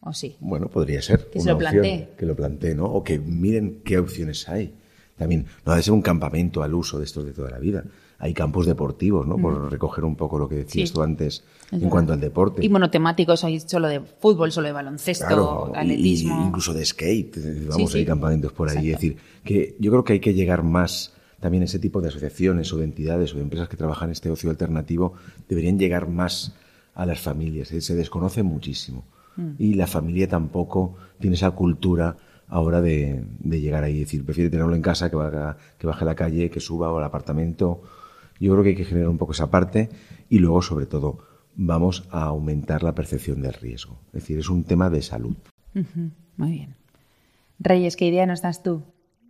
S1: ¿O sí?
S4: Bueno, podría ser.
S1: Que se lo plantee.
S4: Que lo plantee, ¿no? O que miren qué opciones hay. También, no ha de ser un campamento al uso de estos de toda la vida. Hay campos deportivos, ¿no? Por recoger un poco lo que decías
S1: Sí.
S4: tú antes en
S1: verdad.
S4: cuanto al deporte.
S1: Y monotemáticos, hay solo de fútbol, solo de baloncesto,
S4: Claro,
S1: atletismo.
S4: y incluso de skate. eh, Vamos,
S1: Sí,
S4: hay campamentos por ahí. Es decir, que yo creo que hay que llegar más también a ese tipo de asociaciones o de entidades o de empresas que trabajan este ocio alternativo. Deberían llegar más a las familias. eh, Se desconoce muchísimo.
S1: Mm.
S4: Y la familia tampoco tiene esa cultura ahora de, de llegar ahí. Es decir, prefiere tenerlo en casa que, que baje a la calle, que suba o al apartamento. Yo creo que hay que generar un poco esa parte y luego, sobre todo, vamos a aumentar la percepción del riesgo. Es decir, es un tema de salud.
S1: Muy bien. Reyes, ¿qué idea nos das tú?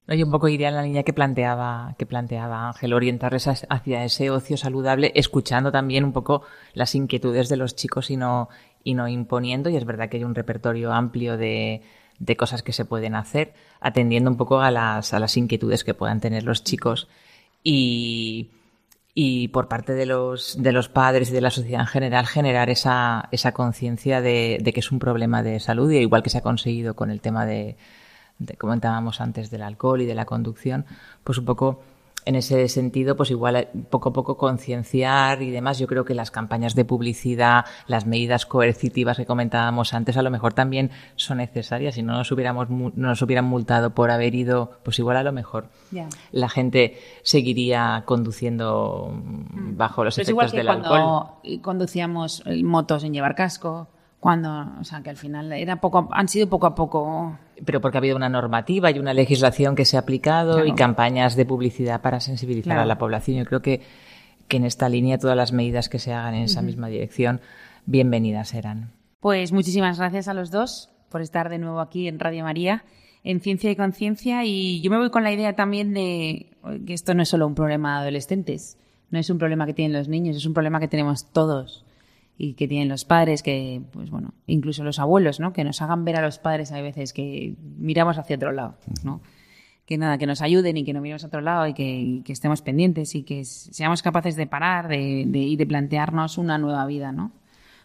S3: Yo un poco iría en la línea que planteaba, que planteaba Ángel, orientarles hacia ese ocio saludable, escuchando también un poco las inquietudes de los chicos y no, y no imponiendo. Y es verdad que hay un repertorio amplio de, de cosas que se pueden hacer, atendiendo un poco a las, a las inquietudes que puedan tener los chicos. Y, y por parte de los, de los padres y de la sociedad en general generar esa, esa conciencia de, de que es un problema de salud, y igual que se ha conseguido con el tema de- comentábamos antes del alcohol y de la conducción, pues un poco en ese sentido, pues igual eh, poco a poco concienciar y demás. Yo creo que las campañas de publicidad, las medidas coercitivas que comentábamos antes, a lo mejor también son necesarias. Si no nos hubiéramos no nos hubieran multado por haber ido, pues igual a lo mejor la gente seguiría conduciendo mm, bajo los
S1: Pero es igual
S3: efectos
S1: que
S3: del
S1: cuando
S3: alcohol.
S1: conducíamos eh, motos sin llevar casco, cuando, o sea, que al final era poco, a- han sido poco a poco.
S3: Pero porque ha habido una normativa y una legislación que se ha aplicado
S1: Claro.
S3: y campañas de publicidad para sensibilizar
S1: Claro.
S3: a la población. Yo creo que, que en esta línea todas las medidas que se hagan en esa misma dirección, bienvenidas serán.
S1: Pues muchísimas gracias a los dos por estar de nuevo aquí en Radio María, en Ciencia y Conciencia. Y yo me voy con la idea también de que esto no es solo un problema de adolescentes, no es un problema que tienen los niños, es un problema que tenemos todos y que tienen los padres, que, pues bueno, incluso los abuelos, ¿no? Que nos hagan ver a los padres a veces que miramos hacia otro lado, ¿no? Que nada, que nos ayuden y que no miremos a otro lado y que, y que estemos pendientes y que seamos capaces de parar de, de- y de plantearnos una nueva vida, ¿no?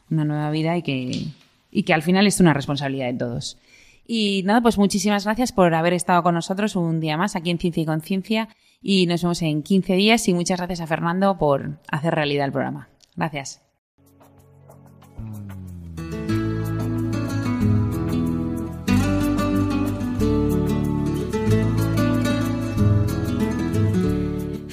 S1: Una nueva vida y que, y que al final es una responsabilidad de todos. Y nada, pues muchísimas gracias por haber estado con nosotros un día más aquí en Ciencia y Conciencia y nos vemos en 15 días y muchas gracias a Fernando por hacer realidad el programa. Gracias.